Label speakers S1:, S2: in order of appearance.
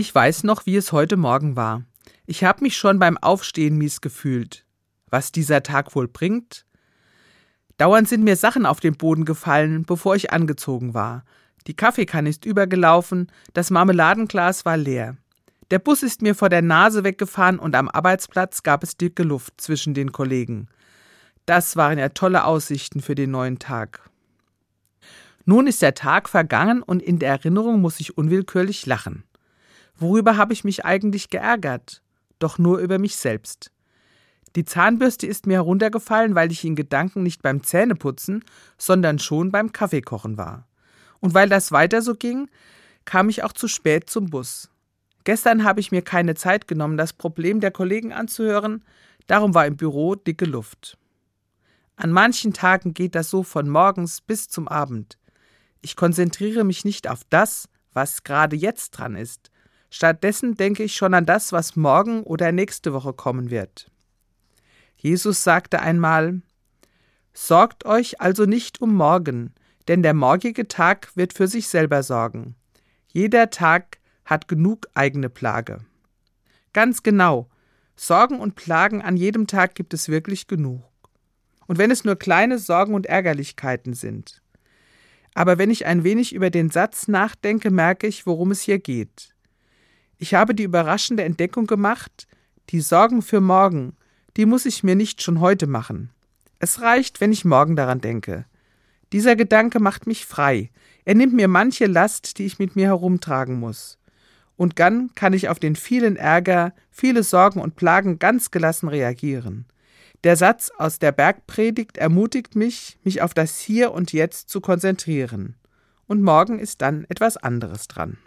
S1: Ich weiß noch, wie es heute Morgen war. Ich habe mich schon beim Aufstehen mies gefühlt. Was dieser Tag wohl bringt? Dauernd sind mir Sachen auf den Boden gefallen, bevor ich angezogen war. Die Kaffeekanne ist übergelaufen, das Marmeladenglas war leer. Der Bus ist mir vor der Nase weggefahren und am Arbeitsplatz gab es dicke Luft zwischen den Kollegen. Das waren ja tolle Aussichten für den neuen Tag. Nun ist der Tag vergangen und in der Erinnerung muss ich unwillkürlich lachen. Worüber habe ich mich eigentlich geärgert? Doch nur über mich selbst. Die Zahnbürste ist mir heruntergefallen, weil ich in Gedanken nicht beim Zähneputzen, sondern schon beim Kaffeekochen war. Und weil das weiter so ging, kam ich auch zu spät zum Bus. Gestern habe ich mir keine Zeit genommen, das Problem der Kollegen anzuhören, darum war im Büro dicke Luft. An manchen Tagen geht das so von morgens bis zum Abend. Ich konzentriere mich nicht auf das, was gerade jetzt dran ist, Stattdessen denke ich schon an das, was morgen oder nächste Woche kommen wird. Jesus sagte einmal Sorgt euch also nicht um morgen, denn der morgige Tag wird für sich selber sorgen. Jeder Tag hat genug eigene Plage. Ganz genau, Sorgen und Plagen an jedem Tag gibt es wirklich genug. Und wenn es nur kleine Sorgen und Ärgerlichkeiten sind. Aber wenn ich ein wenig über den Satz nachdenke, merke ich, worum es hier geht. Ich habe die überraschende Entdeckung gemacht, die Sorgen für morgen, die muss ich mir nicht schon heute machen. Es reicht, wenn ich morgen daran denke. Dieser Gedanke macht mich frei. Er nimmt mir manche Last, die ich mit mir herumtragen muss. Und dann kann ich auf den vielen Ärger, viele Sorgen und Plagen ganz gelassen reagieren. Der Satz aus der Bergpredigt ermutigt mich, mich auf das Hier und Jetzt zu konzentrieren. Und morgen ist dann etwas anderes dran.